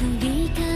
分离开。